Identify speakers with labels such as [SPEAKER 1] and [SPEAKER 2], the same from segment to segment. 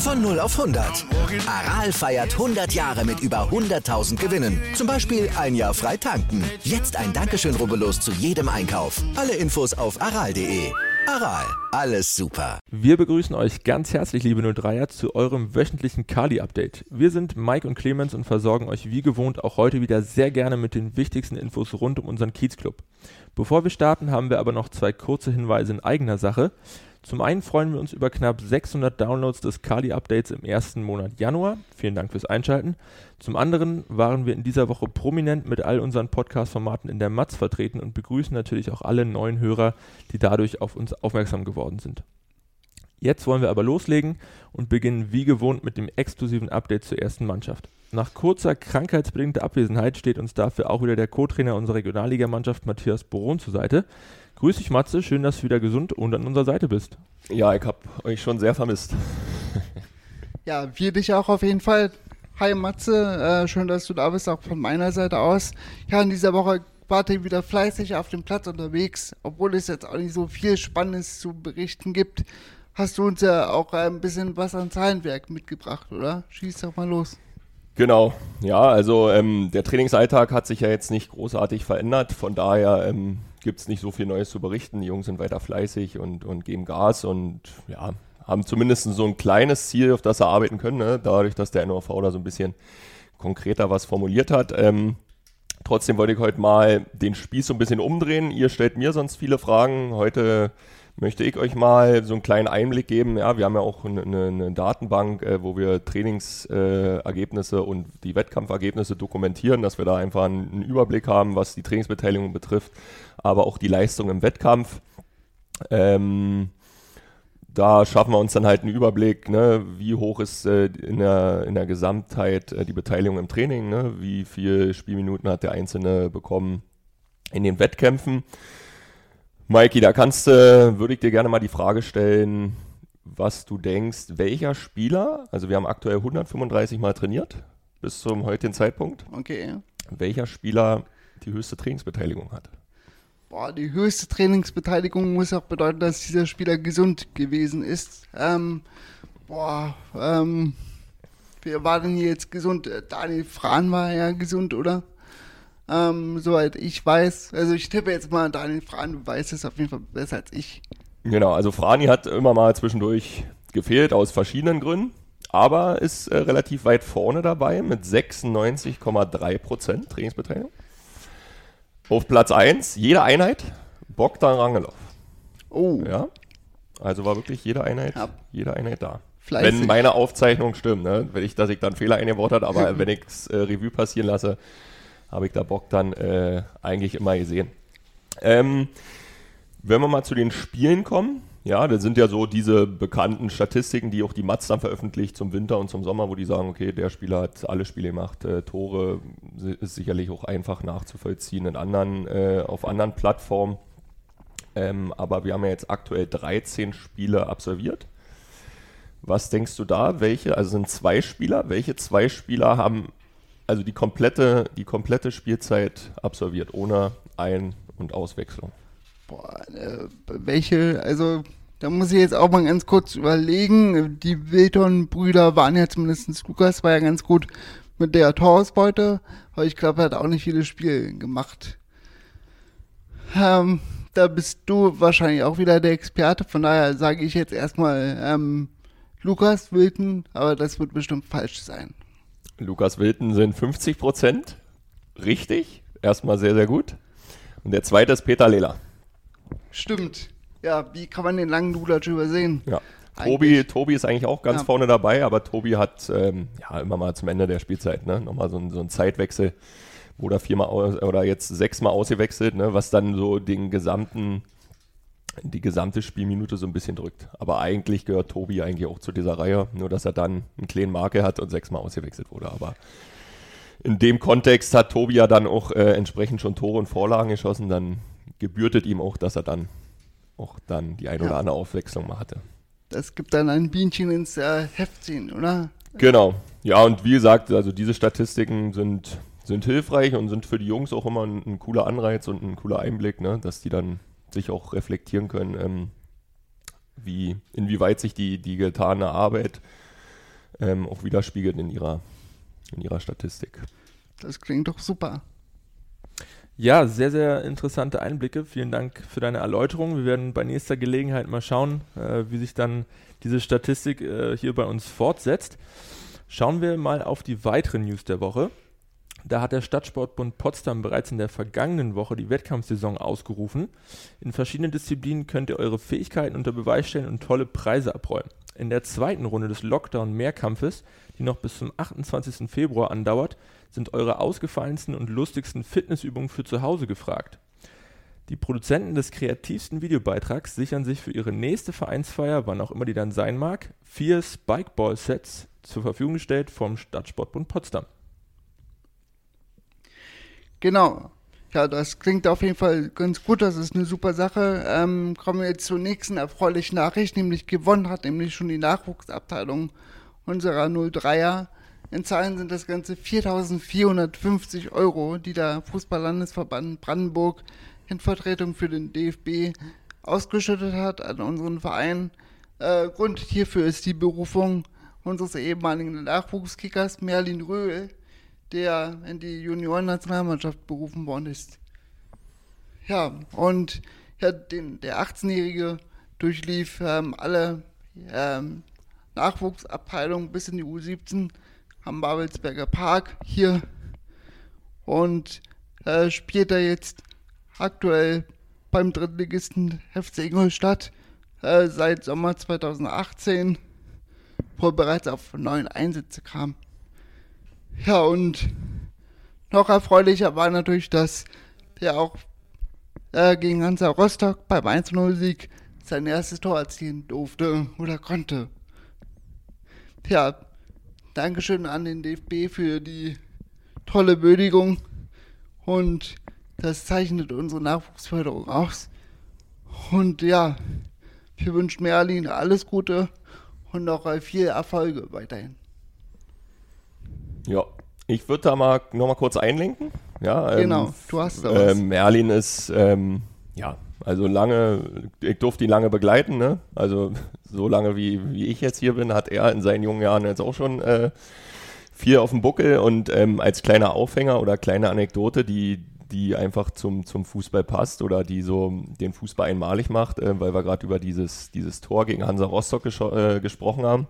[SPEAKER 1] Von 0 auf 100. Aral feiert 100 Jahre mit über 100.000 Gewinnen. Zum Beispiel ein Jahr frei tanken. Jetzt ein Dankeschön, rubbellos zu jedem Einkauf. Alle Infos auf aral.de. Aral, alles super.
[SPEAKER 2] Wir begrüßen euch ganz herzlich, liebe 03er, zu eurem wöchentlichen Kali-Update. Wir sind Mike und Clemens und versorgen euch wie gewohnt auch heute wieder sehr gerne mit den wichtigsten Infos rund um unseren Kiezclub. Bevor wir starten, haben wir aber noch zwei kurze Hinweise in eigener Sache. Zum einen freuen wir uns über knapp 600 Downloads des Kali-Updates im ersten Monat Januar. Vielen Dank fürs Einschalten. Zum anderen waren wir in dieser Woche prominent mit all unseren Podcast-Formaten in der Matz vertreten und begrüßen natürlich auch alle neuen Hörer, die dadurch auf uns aufmerksam geworden sind. Jetzt wollen wir aber loslegen und beginnen wie gewohnt mit dem exklusiven Update zur ersten Mannschaft. Nach kurzer krankheitsbedingter Abwesenheit steht uns dafür auch wieder der Co-Trainer unserer Regionalligamannschaft Matthias Boron zur Seite. Grüß dich, Matze. Schön, dass du wieder gesund und an unserer Seite bist.
[SPEAKER 3] Ja, ich habe euch schon sehr vermisst.
[SPEAKER 4] ja, wir dich auch auf jeden Fall. Hi, Matze. Äh, schön, dass du da bist, auch von meiner Seite aus. Ja, in dieser Woche warte ich wieder fleißig auf dem Platz unterwegs, obwohl es jetzt auch nicht so viel Spannendes zu berichten gibt. Hast du uns ja auch ein bisschen was an Zahlenwerk mitgebracht, oder? Schieß doch mal los.
[SPEAKER 3] Genau, ja, also ähm, der Trainingsalltag hat sich ja jetzt nicht großartig verändert, von daher ähm, gibt es nicht so viel Neues zu berichten. Die Jungs sind weiter fleißig und, und geben Gas und ja, haben zumindest so ein kleines Ziel, auf das sie arbeiten können, ne? dadurch, dass der NOV da so ein bisschen konkreter was formuliert hat. Ähm, trotzdem wollte ich heute mal den Spieß so ein bisschen umdrehen. Ihr stellt mir sonst viele Fragen. Heute möchte ich euch mal so einen kleinen Einblick geben. Ja, wir haben ja auch eine, eine Datenbank, äh, wo wir Trainingsergebnisse äh, und die Wettkampfergebnisse dokumentieren, dass wir da einfach einen, Überblick haben, was die Trainingsbeteiligung betrifft, aber auch die Leistung im Wettkampf. Ähm, da schaffen wir uns dann halt einen Überblick, ne, wie hoch ist äh, in, der, in der Gesamtheit äh, die Beteiligung im Training, ne, wie viele Spielminuten hat der Einzelne bekommen in den Wettkämpfen. Maiki, da kannst du, würde ich dir gerne mal die Frage stellen, was du denkst, welcher Spieler, also wir haben aktuell 135 Mal trainiert bis zum heutigen Zeitpunkt.
[SPEAKER 4] Okay.
[SPEAKER 3] Welcher Spieler die höchste Trainingsbeteiligung hat?
[SPEAKER 4] Boah, die höchste Trainingsbeteiligung muss auch bedeuten, dass dieser Spieler gesund gewesen ist. Ähm, boah, ähm, wer war denn hier jetzt gesund? Äh, Daniel Frahn war ja gesund, oder? Ähm, soweit ich weiß. Also ich tippe jetzt mal Daniel Frani, du weißt es auf jeden Fall besser als ich.
[SPEAKER 3] Genau, also Frani hat immer mal zwischendurch gefehlt aus verschiedenen Gründen, aber ist äh, relativ weit vorne dabei mit 96,3% Trainingsbeteiligung. Auf Platz 1, jede Einheit, Bogdan Rangelov.
[SPEAKER 4] Oh.
[SPEAKER 3] Ja. Also war wirklich jede Einheit, ja. jede Einheit da.
[SPEAKER 4] Fleißig.
[SPEAKER 3] Wenn meine Aufzeichnung stimmt, ne? Wenn ich, dass ich dann Fehler eingebaut habe, aber wenn ich es äh, Revue passieren lasse, habe ich da Bock dann äh, eigentlich immer gesehen. Ähm, wenn wir mal zu den Spielen kommen, ja, das sind ja so diese bekannten Statistiken, die auch die Mats dann veröffentlicht zum Winter und zum Sommer, wo die sagen, okay, der Spieler hat alle Spiele gemacht, äh, Tore ist sicherlich auch einfach nachzuvollziehen in anderen, äh, auf anderen Plattformen. Ähm, aber wir haben ja jetzt aktuell 13 Spiele absolviert. Was denkst du da? Welche, also sind zwei Spieler, welche zwei Spieler haben also die komplette, die komplette Spielzeit absolviert, ohne Ein- und Auswechslung.
[SPEAKER 4] Boah, äh, welche, also da muss ich jetzt auch mal ganz kurz überlegen. Die Wilton-Brüder waren ja zumindest, Lukas war ja ganz gut mit der Torausbeute, aber ich glaube, er hat auch nicht viele Spiele gemacht. Ähm, da bist du wahrscheinlich auch wieder der Experte, von daher sage ich jetzt erstmal ähm, Lukas Wilton, aber das wird bestimmt falsch sein.
[SPEAKER 3] Lukas Wilton sind 50 Prozent. Richtig. Erstmal sehr, sehr gut. Und der zweite ist Peter Lehler.
[SPEAKER 4] Stimmt. Ja, wie kann man den langen Lulatsch übersehen?
[SPEAKER 3] Ja. Tobi, Tobi ist eigentlich auch ganz ja. vorne dabei, aber Tobi hat ähm, ja immer mal zum Ende der Spielzeit ne, nochmal so, ein, so einen Zeitwechsel oder viermal aus, oder jetzt sechsmal ausgewechselt, ne, was dann so den gesamten die gesamte Spielminute so ein bisschen drückt. Aber eigentlich gehört Tobi eigentlich auch zu dieser Reihe, nur dass er dann einen kleinen Marke hat und sechsmal ausgewechselt wurde. Aber in dem Kontext hat Tobi ja dann auch äh, entsprechend schon Tore und Vorlagen geschossen. Dann gebürtet ihm auch, dass er dann auch dann die ein oder andere Aufwechslung mal hatte.
[SPEAKER 4] Das gibt dann ein Bienchen ins äh, Heftchen, oder?
[SPEAKER 3] Genau. Ja, und wie gesagt, also diese Statistiken sind, sind hilfreich und sind für die Jungs auch immer ein, ein cooler Anreiz und ein cooler Einblick, ne? dass die dann sich auch reflektieren können, ähm, wie, inwieweit sich die, die getane Arbeit ähm, auch widerspiegelt in ihrer, in ihrer Statistik.
[SPEAKER 4] Das klingt doch super.
[SPEAKER 2] Ja, sehr, sehr interessante Einblicke. Vielen Dank für deine Erläuterung. Wir werden bei nächster Gelegenheit mal schauen, äh, wie sich dann diese Statistik äh, hier bei uns fortsetzt. Schauen wir mal auf die weiteren News der Woche. Da hat der Stadtsportbund Potsdam bereits in der vergangenen Woche die Wettkampfsaison ausgerufen. In verschiedenen Disziplinen könnt ihr eure Fähigkeiten unter Beweis stellen und tolle Preise abräumen. In der zweiten Runde des Lockdown-Mehrkampfes, die noch bis zum 28. Februar andauert, sind eure ausgefallensten und lustigsten Fitnessübungen für zu Hause gefragt. Die Produzenten des kreativsten Videobeitrags sichern sich für ihre nächste Vereinsfeier, wann auch immer die dann sein mag, vier Spikeball-Sets zur Verfügung gestellt vom Stadtsportbund Potsdam.
[SPEAKER 4] Genau. Ja, das klingt auf jeden Fall ganz gut. Das ist eine super Sache. Ähm, kommen wir jetzt zur nächsten erfreulichen Nachricht, nämlich gewonnen hat nämlich schon die Nachwuchsabteilung unserer 03er. In Zahlen sind das Ganze 4.450 Euro, die der Fußballlandesverband Brandenburg in Vertretung für den DFB ausgeschüttet hat an unseren Verein. Äh, Grund hierfür ist die Berufung unseres ehemaligen Nachwuchskickers Merlin Röhl, der in die Junioren-Nationalmannschaft berufen worden ist. Ja, und ja, den, der 18-Jährige durchlief ähm, alle ähm, Nachwuchsabteilungen bis in die U17 am Babelsberger Park hier und äh, spielt er jetzt aktuell beim Drittligisten FC Ingolstadt äh, seit Sommer 2018, wo er bereits auf neun Einsätze kam. Ja, und noch erfreulicher war natürlich, dass der auch äh, gegen Hansa Rostock beim 1-0-Sieg sein erstes Tor erzielen durfte oder konnte. Ja, Dankeschön an den DFB für die tolle Würdigung und das zeichnet unsere Nachwuchsförderung aus. Und ja, wir wünschen Merlin alles Gute und noch viel Erfolge weiterhin.
[SPEAKER 3] Ja, ich würde da mal noch mal kurz einlenken. Ja,
[SPEAKER 4] ähm, genau, du hast
[SPEAKER 3] da was. Ähm, Merlin ist, ähm, ja, also lange, ich durfte ihn lange begleiten, ne? Also so lange wie, wie ich jetzt hier bin, hat er in seinen jungen Jahren jetzt auch schon äh, viel auf dem Buckel und ähm, als kleiner Aufhänger oder kleine Anekdote, die, die einfach zum, zum Fußball passt oder die so den Fußball einmalig macht, äh, weil wir gerade über dieses, dieses Tor gegen Hansa Rostock äh, gesprochen haben.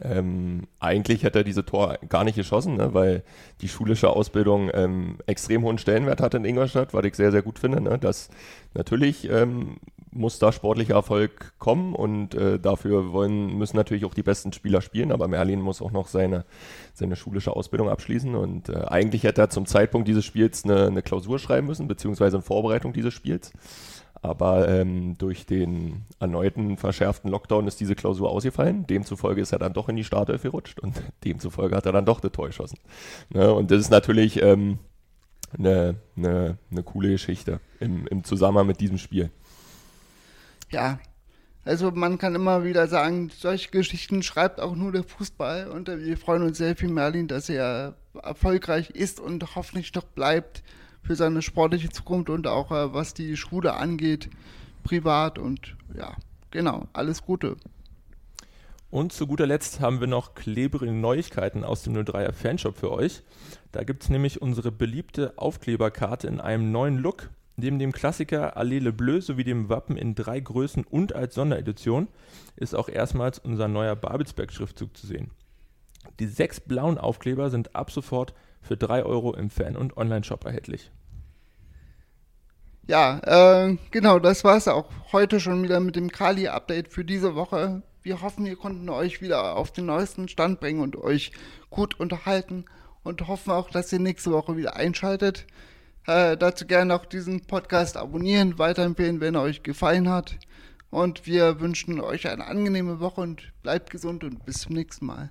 [SPEAKER 3] Ähm, eigentlich hätte er diese Tor gar nicht geschossen, ne, weil die schulische Ausbildung ähm, extrem hohen Stellenwert hat in Ingolstadt, was ich sehr, sehr gut finde. Ne, dass natürlich ähm, muss da sportlicher Erfolg kommen und äh, dafür wollen, müssen natürlich auch die besten Spieler spielen, aber Merlin muss auch noch seine, seine schulische Ausbildung abschließen und äh, eigentlich hätte er zum Zeitpunkt dieses Spiels eine, eine Klausur schreiben müssen, beziehungsweise in Vorbereitung dieses Spiels. Aber ähm, durch den erneuten verschärften Lockdown ist diese Klausur ausgefallen. Demzufolge ist er dann doch in die Startelf gerutscht und demzufolge hat er dann doch das Tor geschossen. Ne? Und das ist natürlich ähm, eine, eine, eine coole Geschichte im, im Zusammenhang mit diesem Spiel.
[SPEAKER 4] Ja, also man kann immer wieder sagen, solche Geschichten schreibt auch nur der Fußball und wir freuen uns sehr viel, Merlin, dass er erfolgreich ist und hoffentlich noch bleibt für seine sportliche Zukunft und auch äh, was die Schule angeht, privat und ja, genau, alles Gute.
[SPEAKER 2] Und zu guter Letzt haben wir noch klebrige Neuigkeiten aus dem 03er Fanshop für euch. Da gibt es nämlich unsere beliebte Aufkleberkarte in einem neuen Look. Neben dem Klassiker Allele Bleu sowie dem Wappen in drei Größen und als Sonderedition ist auch erstmals unser neuer Babelsberg-Schriftzug zu sehen. Die sechs blauen Aufkleber sind ab sofort für 3 Euro im Fan- und Online-Shop erhältlich.
[SPEAKER 4] Ja, äh, genau, das war es auch heute schon wieder mit dem Kali-Update für diese Woche. Wir hoffen, wir konnten euch wieder auf den neuesten Stand bringen und euch gut unterhalten und hoffen auch, dass ihr nächste Woche wieder einschaltet. Äh, dazu gerne auch diesen Podcast abonnieren, weiterempfehlen, wenn er euch gefallen hat. Und wir wünschen euch eine angenehme Woche und bleibt gesund und bis zum nächsten Mal.